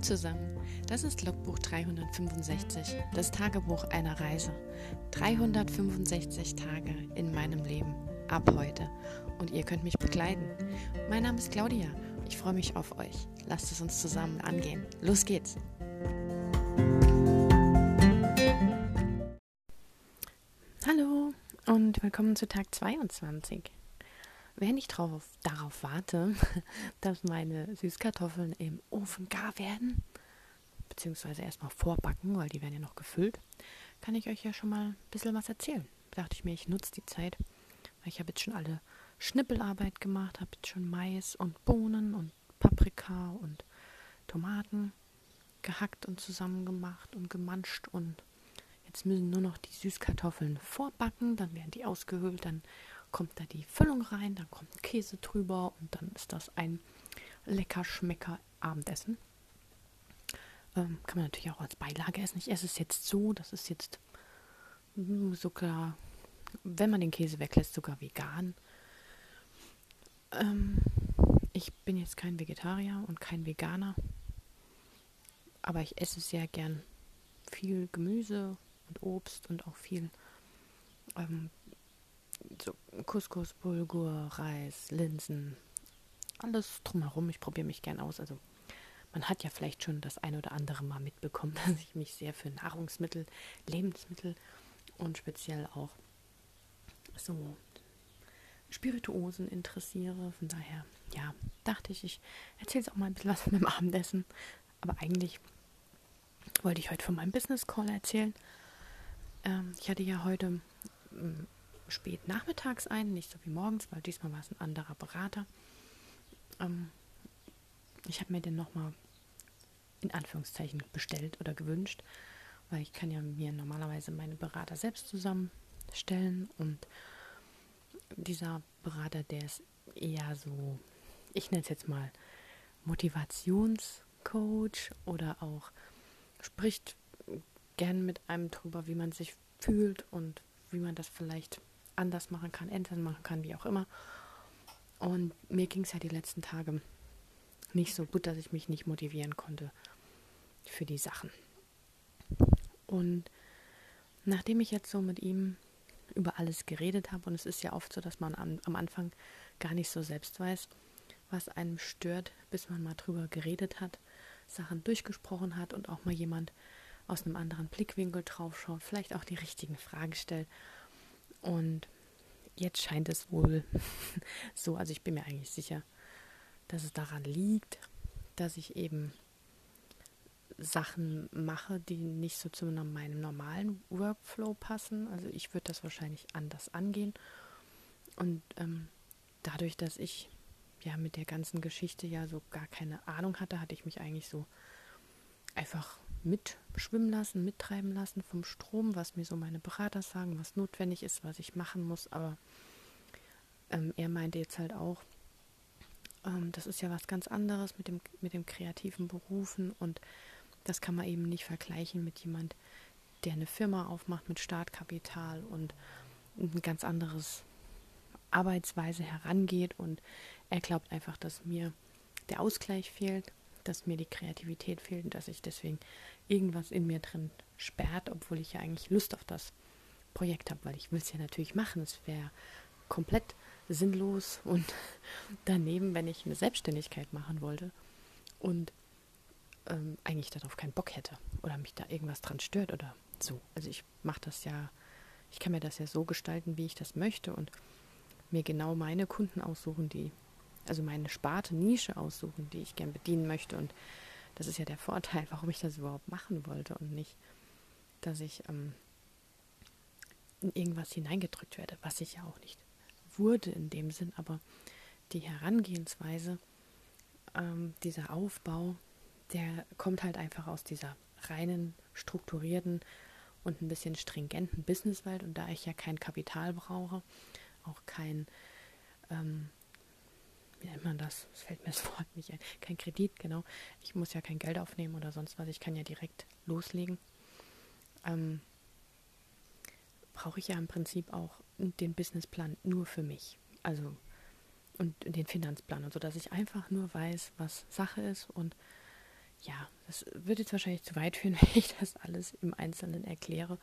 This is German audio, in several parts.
Zusammen, das ist Logbuch 365, das Tagebuch einer Reise. 365 Tage in meinem Leben, ab heute. Und ihr könnt mich begleiten. Mein Name ist Claudia, ich freue mich auf euch. Lasst es uns zusammen angehen. Los geht's! Hallo und willkommen zu Tag 22. Während ich drauf, darauf warte, dass meine Süßkartoffeln im Ofen gar werden, beziehungsweise erstmal vorbacken, weil die werden ja noch gefüllt, kann ich euch ja schon mal ein bisschen was erzählen. Da dachte ich mir, ich nutze die Zeit, weil ich habe jetzt schon alle Schnippelarbeit gemacht, habe jetzt schon Mais und Bohnen und Paprika und Tomaten gehackt und zusammengemacht und gemanscht und jetzt müssen nur noch die Süßkartoffeln vorbacken, dann werden die ausgehöhlt, dann kommt da die Füllung rein, dann kommt Käse drüber und dann ist das ein lecker Schmecker Abendessen. Ähm, kann man natürlich auch als Beilage essen. Ich esse es jetzt so, das ist jetzt sogar, wenn man den Käse weglässt, sogar vegan. Ähm, ich bin jetzt kein Vegetarier und kein Veganer, aber ich esse sehr gern viel Gemüse und Obst und auch viel ähm, so Couscous, Bulgur, Reis, Linsen, alles drumherum. Ich probiere mich gern aus. Also man hat ja vielleicht schon das ein oder andere Mal mitbekommen, dass ich mich sehr für Nahrungsmittel, Lebensmittel und speziell auch so Spirituosen interessiere. Von daher, ja, dachte ich, ich erzähle jetzt auch mal ein bisschen was von dem Abendessen. Aber eigentlich wollte ich heute von meinem Business Call erzählen. Ähm, ich hatte ja heute ähm, spät nachmittags ein, nicht so wie morgens, weil diesmal war es ein anderer Berater. Ähm, ich habe mir den nochmal in Anführungszeichen bestellt oder gewünscht, weil ich kann ja mir normalerweise meine Berater selbst zusammenstellen und dieser Berater, der ist eher so, ich nenne es jetzt mal Motivationscoach oder auch spricht gern mit einem drüber, wie man sich fühlt und wie man das vielleicht anders machen kann, ändern machen kann, wie auch immer. Und mir ging es ja die letzten Tage nicht so gut, dass ich mich nicht motivieren konnte für die Sachen. Und nachdem ich jetzt so mit ihm über alles geredet habe, und es ist ja oft so, dass man am, am Anfang gar nicht so selbst weiß, was einem stört, bis man mal drüber geredet hat, Sachen durchgesprochen hat und auch mal jemand aus einem anderen Blickwinkel drauf schaut, vielleicht auch die richtigen Fragen stellt und jetzt scheint es wohl so, also ich bin mir eigentlich sicher, dass es daran liegt, dass ich eben Sachen mache, die nicht so zu meinem normalen Workflow passen. Also ich würde das wahrscheinlich anders angehen. Und ähm, dadurch, dass ich ja mit der ganzen Geschichte ja so gar keine Ahnung hatte, hatte ich mich eigentlich so einfach mitschwimmen lassen, mittreiben lassen vom Strom, was mir so meine Berater sagen, was notwendig ist, was ich machen muss. Aber ähm, er meinte jetzt halt auch, ähm, das ist ja was ganz anderes mit dem, mit dem kreativen Berufen. Und das kann man eben nicht vergleichen mit jemand, der eine Firma aufmacht mit Startkapital und ein ganz anderes Arbeitsweise herangeht. Und er glaubt einfach, dass mir der Ausgleich fehlt dass mir die Kreativität fehlt und dass ich deswegen irgendwas in mir drin sperrt, obwohl ich ja eigentlich Lust auf das Projekt habe, weil ich will es ja natürlich machen. Es wäre komplett sinnlos und daneben, wenn ich eine Selbstständigkeit machen wollte und ähm, eigentlich darauf keinen Bock hätte oder mich da irgendwas dran stört oder so. Also ich mache das ja, ich kann mir das ja so gestalten, wie ich das möchte und mir genau meine Kunden aussuchen, die also meine Sparte, Nische aussuchen, die ich gern bedienen möchte. Und das ist ja der Vorteil, warum ich das überhaupt machen wollte und nicht, dass ich ähm, in irgendwas hineingedrückt werde, was ich ja auch nicht wurde in dem Sinn, aber die Herangehensweise, ähm, dieser Aufbau, der kommt halt einfach aus dieser reinen, strukturierten und ein bisschen stringenten Businesswelt. Und da ich ja kein Kapital brauche, auch kein ähm, wie nennt man das? Es fällt mir das Wort nicht ein. Kein Kredit, genau. Ich muss ja kein Geld aufnehmen oder sonst was. Ich kann ja direkt loslegen. Ähm, brauche ich ja im Prinzip auch den Businessplan nur für mich. Also und den Finanzplan und so, dass ich einfach nur weiß, was Sache ist und ja, das wird jetzt wahrscheinlich zu weit führen, wenn ich das alles im Einzelnen erkläre,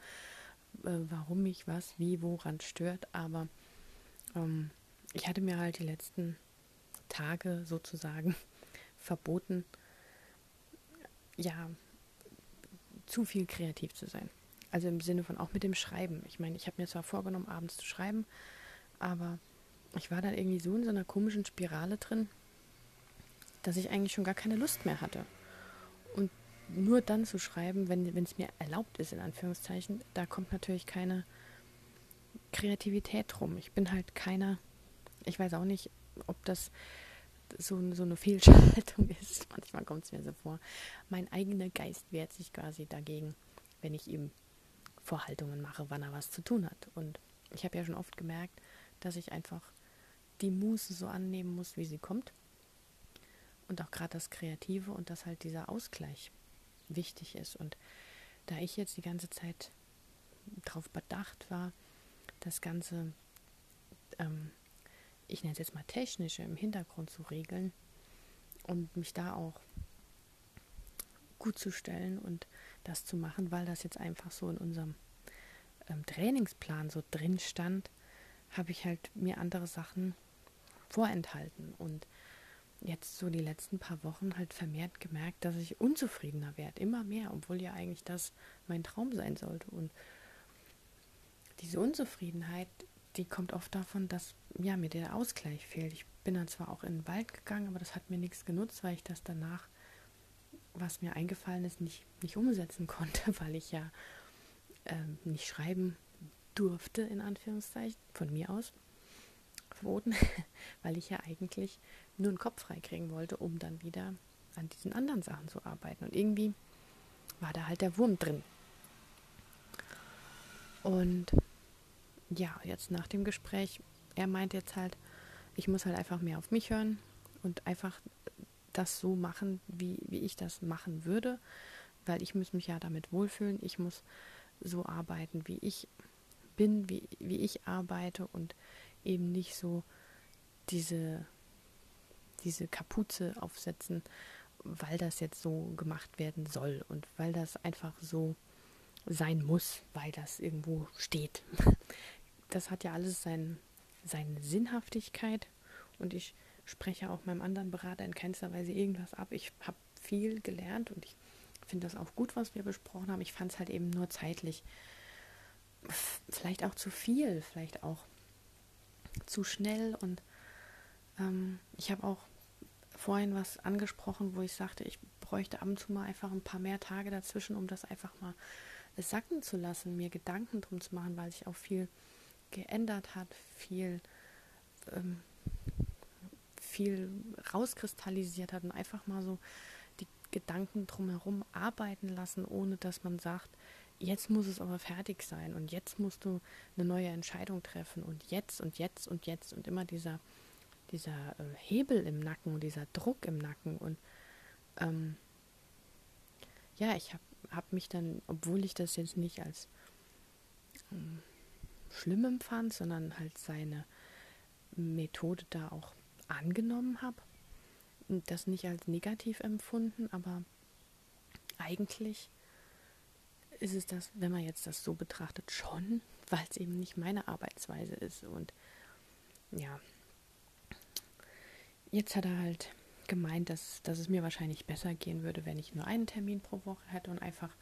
äh, warum mich was, wie, woran stört. Aber ähm, ich hatte mir halt die letzten Tage sozusagen verboten, ja, zu viel kreativ zu sein. Also im Sinne von auch mit dem Schreiben. Ich meine, ich habe mir zwar vorgenommen, abends zu schreiben, aber ich war dann irgendwie so in so einer komischen Spirale drin, dass ich eigentlich schon gar keine Lust mehr hatte. Und nur dann zu schreiben, wenn es mir erlaubt ist, in Anführungszeichen, da kommt natürlich keine Kreativität rum. Ich bin halt keiner, ich weiß auch nicht, ob das so, so eine Fehlschaltung ist. Manchmal kommt es mir so vor. Mein eigener Geist wehrt sich quasi dagegen, wenn ich ihm Vorhaltungen mache, wann er was zu tun hat. Und ich habe ja schon oft gemerkt, dass ich einfach die Muße so annehmen muss, wie sie kommt. Und auch gerade das Kreative und dass halt dieser Ausgleich wichtig ist. Und da ich jetzt die ganze Zeit darauf bedacht war, das Ganze ähm, ich nenne es jetzt mal technische im Hintergrund zu regeln und mich da auch gut zu stellen und das zu machen, weil das jetzt einfach so in unserem ähm, Trainingsplan so drin stand, habe ich halt mir andere Sachen vorenthalten und jetzt so die letzten paar Wochen halt vermehrt gemerkt, dass ich unzufriedener werde, immer mehr, obwohl ja eigentlich das mein Traum sein sollte. Und diese Unzufriedenheit die kommt oft davon, dass ja, mir der Ausgleich fehlt. Ich bin dann zwar auch in den Wald gegangen, aber das hat mir nichts genutzt, weil ich das danach, was mir eingefallen ist, nicht, nicht umsetzen konnte, weil ich ja ähm, nicht schreiben durfte, in Anführungszeichen, von mir aus verboten, weil ich ja eigentlich nur einen Kopf freikriegen wollte, um dann wieder an diesen anderen Sachen zu arbeiten. Und irgendwie war da halt der Wurm drin. Und ja, jetzt nach dem Gespräch, er meint jetzt halt, ich muss halt einfach mehr auf mich hören und einfach das so machen, wie, wie ich das machen würde, weil ich muss mich ja damit wohlfühlen, ich muss so arbeiten, wie ich bin, wie, wie ich arbeite und eben nicht so diese, diese Kapuze aufsetzen, weil das jetzt so gemacht werden soll und weil das einfach so sein muss, weil das irgendwo steht. Das hat ja alles sein, seine Sinnhaftigkeit und ich spreche auch meinem anderen Berater in keinster Weise irgendwas ab. Ich habe viel gelernt und ich finde das auch gut, was wir besprochen haben. Ich fand es halt eben nur zeitlich vielleicht auch zu viel, vielleicht auch zu schnell und ähm, ich habe auch vorhin was angesprochen, wo ich sagte, ich bräuchte ab und zu mal einfach ein paar mehr Tage dazwischen, um das einfach mal sacken zu lassen, mir Gedanken drum zu machen, weil sich auch viel geändert hat, viel, ähm, viel rauskristallisiert hat und einfach mal so die Gedanken drumherum arbeiten lassen, ohne dass man sagt, jetzt muss es aber fertig sein und jetzt musst du eine neue Entscheidung treffen und jetzt und jetzt und jetzt und immer dieser, dieser äh, Hebel im Nacken und dieser Druck im Nacken und ähm, ja, ich habe habe mich dann, obwohl ich das jetzt nicht als ähm, schlimm empfand, sondern halt seine Methode da auch angenommen habe das nicht als negativ empfunden, aber eigentlich ist es das, wenn man jetzt das so betrachtet, schon, weil es eben nicht meine Arbeitsweise ist. Und ja, jetzt hat er halt gemeint, dass, dass es mir wahrscheinlich besser gehen würde, wenn ich nur einen Termin pro Woche hätte und einfach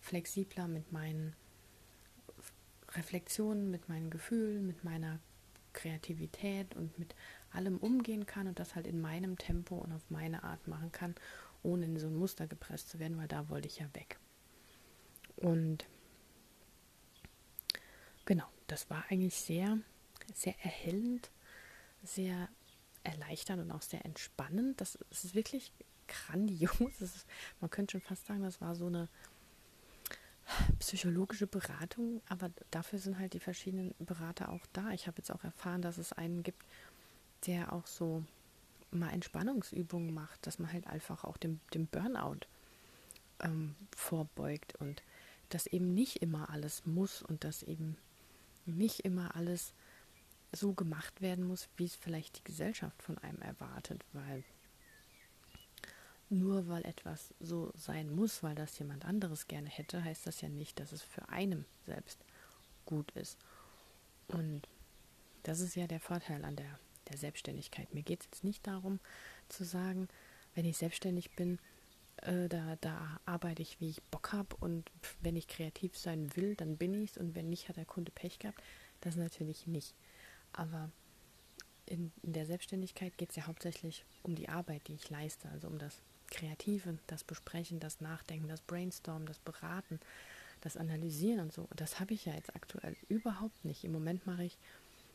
flexibler mit meinen Reflexionen, mit meinen Gefühlen, mit meiner Kreativität und mit allem umgehen kann und das halt in meinem Tempo und auf meine Art machen kann, ohne in so ein Muster gepresst zu werden, weil da wollte ich ja weg. Und genau, das war eigentlich sehr, sehr erhellend, sehr erleichternd und auch sehr entspannend. Das, ist wirklich grandios. Ist, man könnte schon fast sagen, das war so eine psychologische Beratung, aber dafür sind halt die verschiedenen Berater auch da. Ich habe jetzt auch erfahren, dass es einen gibt, der auch so mal Entspannungsübungen macht, dass man halt einfach auch dem, dem Burnout ähm, vorbeugt und dass eben nicht immer alles muss und dass eben nicht immer alles so gemacht werden muss, wie es vielleicht die Gesellschaft von einem erwartet, weil nur weil etwas so sein muss, weil das jemand anderes gerne hätte, heißt das ja nicht, dass es für einen selbst gut ist. Und das ist ja der Vorteil an der, der Selbstständigkeit. Mir geht es jetzt nicht darum zu sagen, wenn ich selbstständig bin, äh, da, da arbeite ich, wie ich Bock habe und wenn ich kreativ sein will, dann bin ich es und wenn nicht, hat der Kunde Pech gehabt. Das natürlich nicht. Aber in, in der Selbstständigkeit geht es ja hauptsächlich um die Arbeit, die ich leiste, also um das Kreative, das Besprechen, das Nachdenken, das Brainstormen, das Beraten, das Analysieren und so. Und das habe ich ja jetzt aktuell überhaupt nicht. Im Moment mache ich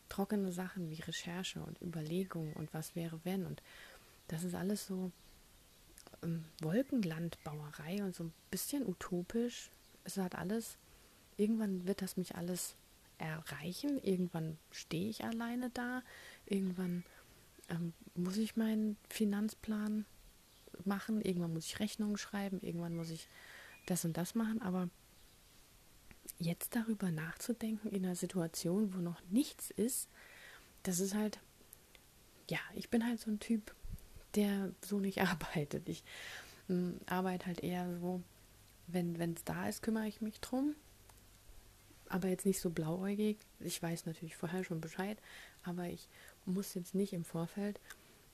trockene Sachen wie Recherche und Überlegung und was wäre wenn. Und das ist alles so ähm, Wolkenlandbauerei und so ein bisschen utopisch. Es hat alles, irgendwann wird das mich alles erreichen. Irgendwann stehe ich alleine da. Irgendwann ähm, muss ich meinen Finanzplan machen. Irgendwann muss ich Rechnungen schreiben. Irgendwann muss ich das und das machen. Aber jetzt darüber nachzudenken in einer Situation, wo noch nichts ist, das ist halt, ja, ich bin halt so ein Typ, der so nicht arbeitet. Ich äh, arbeite halt eher so, wenn es da ist, kümmere ich mich drum. Aber jetzt nicht so blauäugig. Ich weiß natürlich vorher schon Bescheid, aber ich muss jetzt nicht im Vorfeld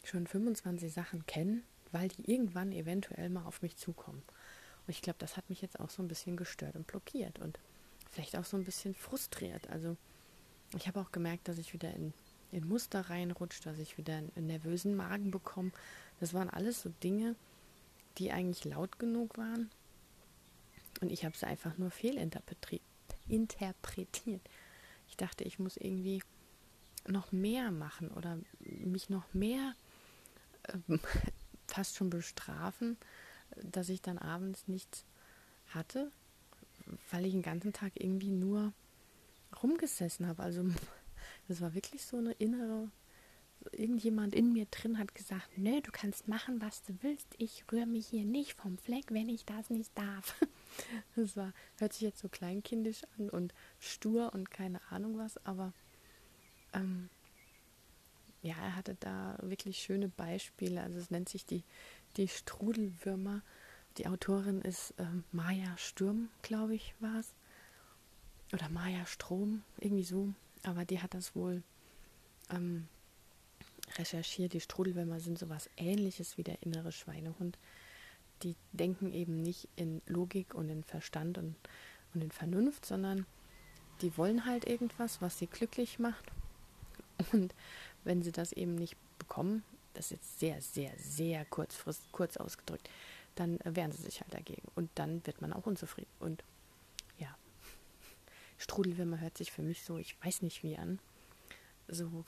schon 25 Sachen kennen, weil die irgendwann eventuell mal auf mich zukommen. Und ich glaube, das hat mich jetzt auch so ein bisschen gestört und blockiert und vielleicht auch so ein bisschen frustriert. Also ich habe auch gemerkt, dass ich wieder in in Muster reinrutscht, dass ich wieder einen nervösen Magen bekomme. Das waren alles so Dinge, die eigentlich laut genug waren. Und ich habe sie einfach nur fehlinterpretiert. Ich dachte, ich muss irgendwie noch mehr machen oder mich noch mehr äh, fast schon bestrafen, dass ich dann abends nichts hatte, weil ich den ganzen Tag irgendwie nur rumgesessen habe. Also das war wirklich so eine innere, irgendjemand in mir drin hat gesagt, nö, du kannst machen, was du willst. Ich rühre mich hier nicht vom Fleck, wenn ich das nicht darf. Das war, hört sich jetzt so kleinkindisch an und stur und keine Ahnung was, aber ähm, ja, er hatte da wirklich schöne Beispiele. Also es nennt sich die, die Strudelwürmer. Die Autorin ist ähm, Maya Sturm, glaube ich, war es. Oder Maya Strom, irgendwie so. Aber die hat das wohl ähm, recherchiert. Die Strudelwürmer sind sowas ähnliches wie der innere Schweinehund. Die denken eben nicht in Logik und in Verstand und, und in Vernunft, sondern die wollen halt irgendwas, was sie glücklich macht. Und wenn sie das eben nicht bekommen, das ist jetzt sehr, sehr, sehr kurzfristig, kurz ausgedrückt, dann wehren sie sich halt dagegen. Und dann wird man auch unzufrieden. Und Strudelwürmer hört sich für mich so, ich weiß nicht wie an. So,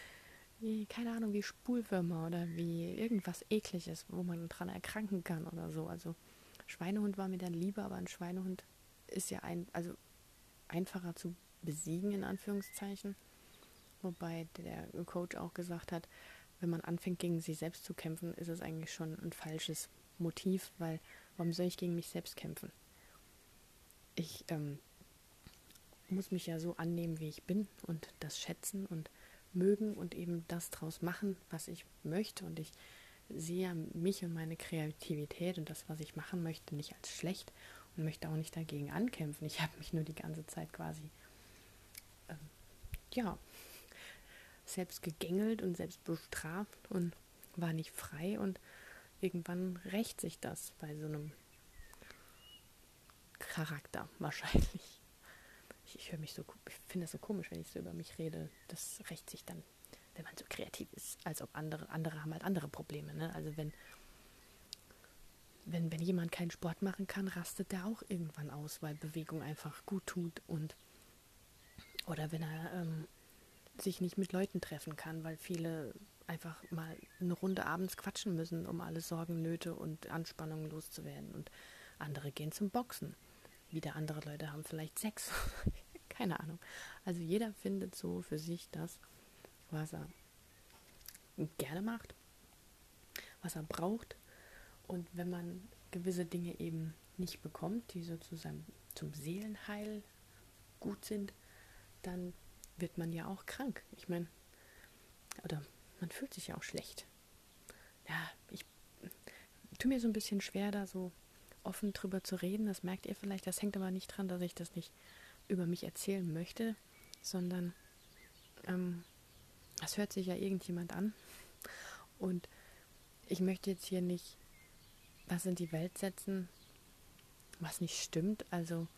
keine Ahnung, wie Spulwürmer oder wie irgendwas ekliges, wo man dran erkranken kann oder so. Also Schweinehund war mir dann lieber, aber ein Schweinehund ist ja ein, also einfacher zu besiegen, in Anführungszeichen. Wobei der Coach auch gesagt hat, wenn man anfängt, gegen sich selbst zu kämpfen, ist es eigentlich schon ein falsches Motiv, weil warum soll ich gegen mich selbst kämpfen? Ich ähm, muss mich ja so annehmen, wie ich bin und das schätzen und mögen und eben das draus machen, was ich möchte. Und ich sehe mich und meine Kreativität und das, was ich machen möchte, nicht als schlecht und möchte auch nicht dagegen ankämpfen. Ich habe mich nur die ganze Zeit quasi, äh, ja, selbst gegängelt und selbst bestraft und war nicht frei und irgendwann rächt sich das bei so einem Charakter wahrscheinlich ich, ich höre mich so, ich finde das so komisch, wenn ich so über mich rede. Das rächt sich dann, wenn man so kreativ ist, als ob andere, andere haben halt andere Probleme. Ne? Also wenn, wenn, wenn jemand keinen Sport machen kann, rastet der auch irgendwann aus, weil Bewegung einfach gut tut und oder wenn er ähm, sich nicht mit Leuten treffen kann, weil viele einfach mal eine Runde abends quatschen müssen, um alle Sorgen, Nöte und Anspannungen loszuwerden. Und andere gehen zum Boxen. Wieder andere Leute haben vielleicht Sex. Keine Ahnung. Also jeder findet so für sich das, was er gerne macht, was er braucht. Und wenn man gewisse Dinge eben nicht bekommt, die so zu seinem, zum Seelenheil gut sind, dann wird man ja auch krank. Ich meine, oder man fühlt sich ja auch schlecht. Ja, ich tue mir so ein bisschen schwer, da so offen drüber zu reden. Das merkt ihr vielleicht. Das hängt aber nicht dran, dass ich das nicht über mich erzählen möchte, sondern ähm, das hört sich ja irgendjemand an. Und ich möchte jetzt hier nicht was in die Welt setzen, was nicht stimmt. Also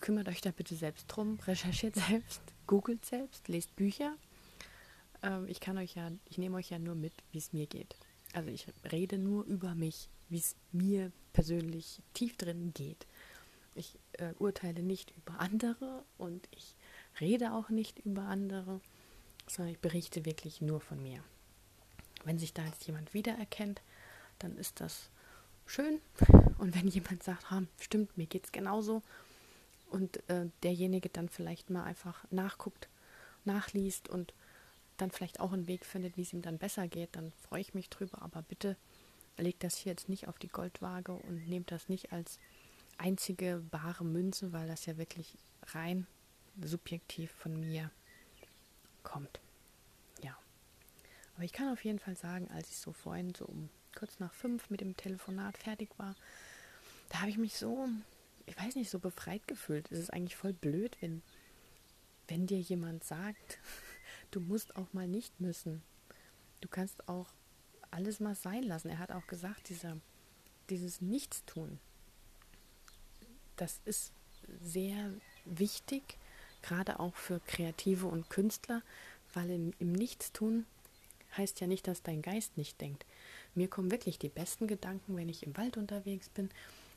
kümmert euch da bitte selbst drum, recherchiert selbst, googelt selbst, lest Bücher. Ähm, ich kann euch ja, ich nehme euch ja nur mit, wie es mir geht. Also ich rede nur über mich, wie es mir persönlich tief drin geht. Ich äh, urteile nicht über andere und ich rede auch nicht über andere, sondern ich berichte wirklich nur von mir. Wenn sich da jetzt jemand wiedererkennt, dann ist das schön. Und wenn jemand sagt, stimmt, mir geht es genauso, und äh, derjenige dann vielleicht mal einfach nachguckt, nachliest und dann vielleicht auch einen Weg findet, wie es ihm dann besser geht, dann freue ich mich drüber. Aber bitte legt das hier jetzt nicht auf die Goldwaage und nehmt das nicht als einzige bare Münze, weil das ja wirklich rein subjektiv von mir kommt. Ja. Aber ich kann auf jeden Fall sagen, als ich so vorhin so um kurz nach fünf mit dem Telefonat fertig war, da habe ich mich so, ich weiß nicht, so befreit gefühlt. Es ist eigentlich voll blöd, wenn, wenn dir jemand sagt, du musst auch mal nicht müssen. Du kannst auch alles mal sein lassen. Er hat auch gesagt, dieser, dieses Nichtstun, das ist sehr wichtig, gerade auch für Kreative und Künstler, weil im, im Nichtstun heißt ja nicht, dass dein Geist nicht denkt. Mir kommen wirklich die besten Gedanken, wenn ich im Wald unterwegs bin,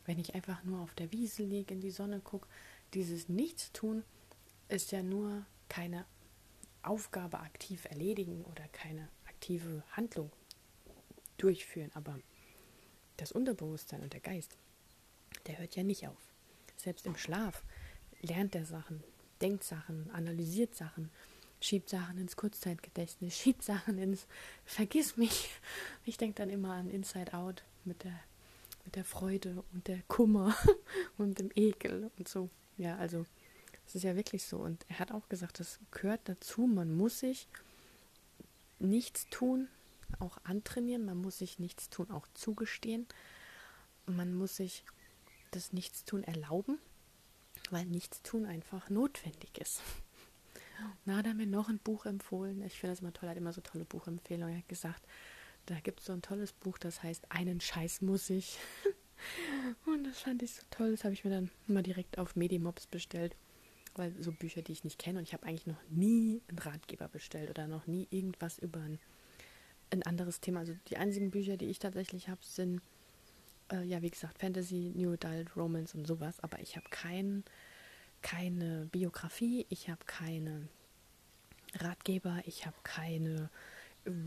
wenn ich einfach nur auf der Wiese liege, in die Sonne gucke. Dieses Nichtstun ist ja nur keine Aufgabe aktiv erledigen oder keine aktive Handlung durchführen, aber das Unterbewusstsein und der Geist, der hört ja nicht auf. Selbst im Schlaf lernt er Sachen, denkt Sachen, analysiert Sachen, schiebt Sachen ins Kurzzeitgedächtnis, schiebt Sachen ins Vergiss mich. Ich denke dann immer an Inside Out mit der, mit der Freude und der Kummer und dem Ekel und so. Ja, also es ist ja wirklich so. Und er hat auch gesagt, das gehört dazu. Man muss sich nichts tun, auch antrainieren. Man muss sich nichts tun, auch zugestehen. Man muss sich das Nichtstun erlauben, weil Nichtstun einfach notwendig ist. Na, hat er mir noch ein Buch empfohlen. Ich finde das immer toll, er hat immer so tolle Buchempfehlungen. Er hat gesagt, da gibt es so ein tolles Buch, das heißt Einen Scheiß muss ich. Und das fand ich so toll. Das habe ich mir dann mal direkt auf Medimobs bestellt weil so Bücher, die ich nicht kenne und ich habe eigentlich noch nie einen Ratgeber bestellt oder noch nie irgendwas über ein, ein anderes Thema. Also die einzigen Bücher, die ich tatsächlich habe, sind äh, ja wie gesagt Fantasy, New Adult, Romance und sowas. Aber ich habe kein, keine Biografie, ich habe keine Ratgeber, ich habe keine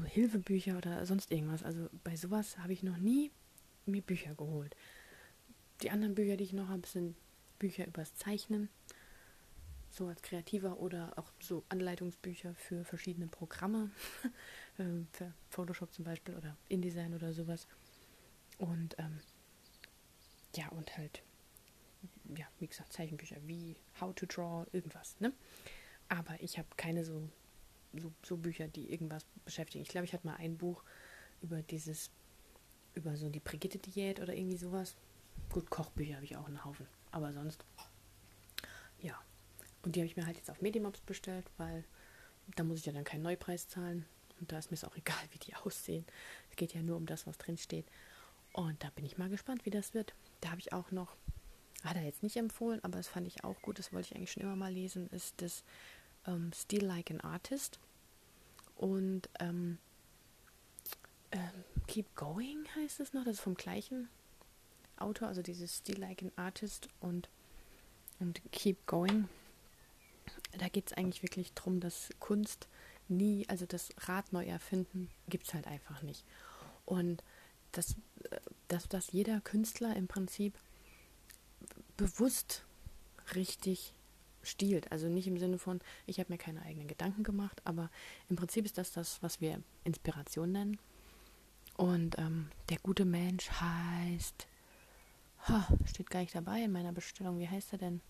Hilfebücher oder sonst irgendwas. Also bei sowas habe ich noch nie mir Bücher geholt. Die anderen Bücher, die ich noch habe, sind Bücher übers Zeichnen so als Kreativer oder auch so Anleitungsbücher für verschiedene Programme, ähm, für Photoshop zum Beispiel oder InDesign oder sowas. Und ähm, ja, und halt, ja, wie gesagt, Zeichenbücher wie How to Draw, irgendwas, ne? Aber ich habe keine so, so, so Bücher, die irgendwas beschäftigen. Ich glaube, ich hatte mal ein Buch über dieses, über so die Brigitte-Diät oder irgendwie sowas. Gut, Kochbücher habe ich auch einen Haufen. Aber sonst, ja, und die habe ich mir halt jetzt auf Medimobs bestellt, weil da muss ich ja dann keinen Neupreis zahlen. Und da ist mir es auch egal, wie die aussehen. Es geht ja nur um das, was drin steht. Und da bin ich mal gespannt, wie das wird. Da habe ich auch noch, hat er jetzt nicht empfohlen, aber das fand ich auch gut, das wollte ich eigentlich schon immer mal lesen, ist das ähm, Still Like an Artist. Und ähm, ähm, Keep Going heißt es noch, das ist vom gleichen Autor, also dieses Still Like an Artist und, und Keep Going da geht es eigentlich wirklich darum, dass Kunst nie, also das Rad neu erfinden, gibt es halt einfach nicht. Und dass, dass, dass jeder Künstler im Prinzip bewusst richtig stiehlt. Also nicht im Sinne von, ich habe mir keine eigenen Gedanken gemacht, aber im Prinzip ist das das, was wir Inspiration nennen. Und ähm, der gute Mensch heißt, ha, steht gar nicht dabei in meiner Bestellung, wie heißt er denn?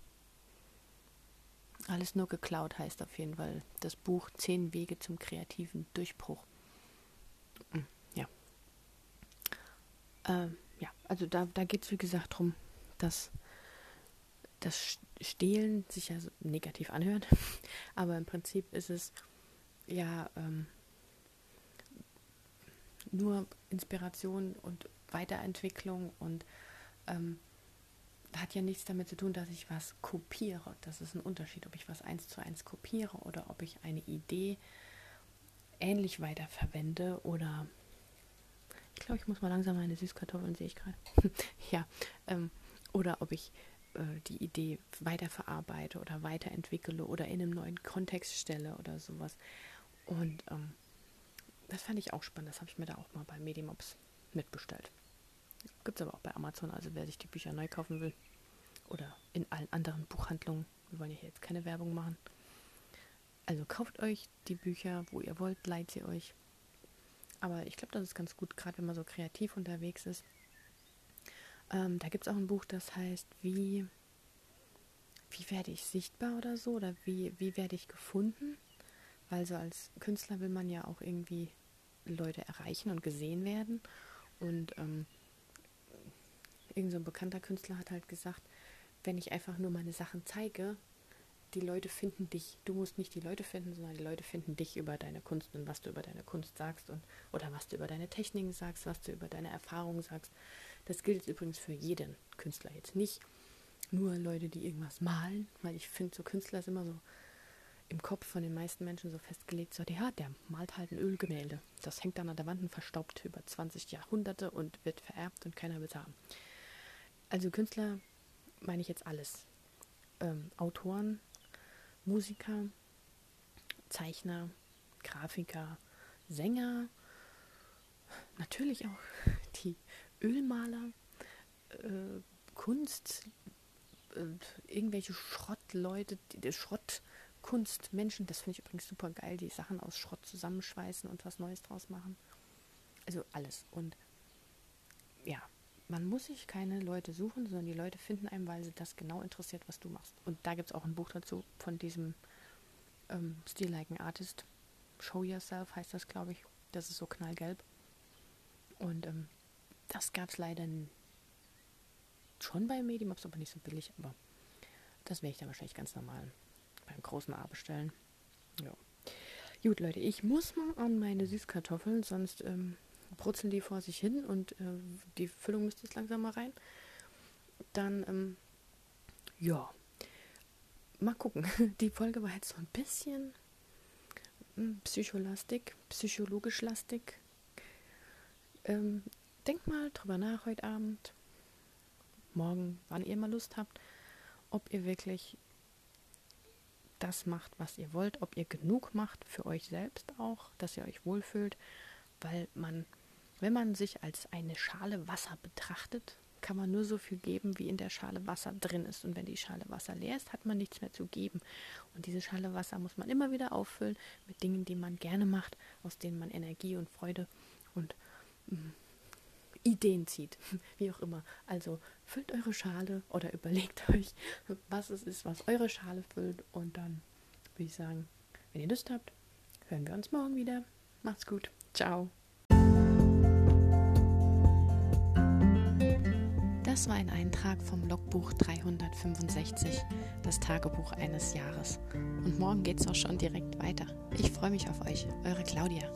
Alles nur geklaut heißt auf jeden Fall das Buch Zehn Wege zum kreativen Durchbruch. Hm, ja. Ähm, ja, also da, da geht es wie gesagt darum, dass das Stehlen sich ja so negativ anhört, aber im Prinzip ist es ja ähm, nur Inspiration und Weiterentwicklung und ähm, hat ja nichts damit zu tun, dass ich was kopiere. Das ist ein Unterschied, ob ich was eins zu eins kopiere oder ob ich eine Idee ähnlich weiterverwende oder ich glaube, ich muss mal langsam meine Süßkartoffeln, sehe ich gerade. ja, ähm, oder ob ich äh, die Idee weiterverarbeite oder weiterentwickle oder in einem neuen Kontext stelle oder sowas. Und ähm, das fand ich auch spannend. Das habe ich mir da auch mal bei Medimops mitbestellt. Gibt es aber auch bei Amazon, also wer sich die Bücher neu kaufen will. Oder in allen anderen Buchhandlungen. Wir wollen ja hier jetzt keine Werbung machen. Also kauft euch die Bücher, wo ihr wollt, leiht sie euch. Aber ich glaube, das ist ganz gut, gerade wenn man so kreativ unterwegs ist. Ähm, da gibt es auch ein Buch, das heißt, wie, wie werde ich sichtbar oder so? Oder wie, wie werde ich gefunden? Weil so als Künstler will man ja auch irgendwie Leute erreichen und gesehen werden. Und ähm, irgend so ein bekannter Künstler hat halt gesagt, wenn ich einfach nur meine Sachen zeige, die Leute finden dich. Du musst nicht die Leute finden, sondern die Leute finden dich über deine Kunst und was du über deine Kunst sagst und oder was du über deine Techniken sagst, was du über deine Erfahrungen sagst. Das gilt übrigens für jeden Künstler jetzt nicht nur Leute, die irgendwas malen, weil ich finde, so Künstler ist immer so im Kopf von den meisten Menschen so festgelegt, so, ja, der malt halt ein Ölgemälde. Das hängt dann an der Wand und verstaubt über 20 Jahrhunderte und wird vererbt und keiner will es haben. Also Künstler meine ich jetzt alles. Ähm, Autoren, Musiker, Zeichner, Grafiker, Sänger, natürlich auch die Ölmaler, äh, Kunst, äh, irgendwelche Schrottleute, die, Schrottkunstmenschen, das finde ich übrigens super geil, die Sachen aus Schrott zusammenschweißen und was Neues draus machen. Also alles. Und ja, man muss sich keine Leute suchen, sondern die Leute finden einem, weil sie das genau interessiert, was du machst. Und da gibt es auch ein Buch dazu von diesem ähm, Still Like an Artist. Show Yourself heißt das, glaube ich. Das ist so knallgelb. Und ähm, das gab es leider schon bei Medimaps, aber nicht so billig. Aber das werde ich dann wahrscheinlich ganz normal beim großen A bestellen. Ja. Gut, Leute, ich muss mal an meine Süßkartoffeln, sonst ähm, brutzeln die vor sich hin und äh, die Füllung müsste jetzt langsam mal rein. Dann, ähm, ja, mal gucken. Die Folge war jetzt so ein bisschen hm, psycholastig, psychologisch lastig. Ähm, denkt mal drüber nach heute Abend, morgen, wann ihr mal Lust habt, ob ihr wirklich das macht, was ihr wollt, ob ihr genug macht für euch selbst auch, dass ihr euch wohlfühlt, weil man wenn man sich als eine Schale Wasser betrachtet, kann man nur so viel geben, wie in der Schale Wasser drin ist. Und wenn die Schale Wasser leer ist, hat man nichts mehr zu geben. Und diese Schale Wasser muss man immer wieder auffüllen mit Dingen, die man gerne macht, aus denen man Energie und Freude und mh, mm, Ideen zieht, wie auch immer. Also füllt eure Schale oder überlegt euch, was es ist, was eure Schale füllt. Und dann würde ich sagen, wenn ihr Lust habt, hören wir uns morgen wieder. Macht's gut. Ciao. Das war ein Eintrag vom Logbuch 365, das Tagebuch eines Jahres. Und morgen geht's auch schon direkt weiter. Ich freue mich auf euch, eure Claudia.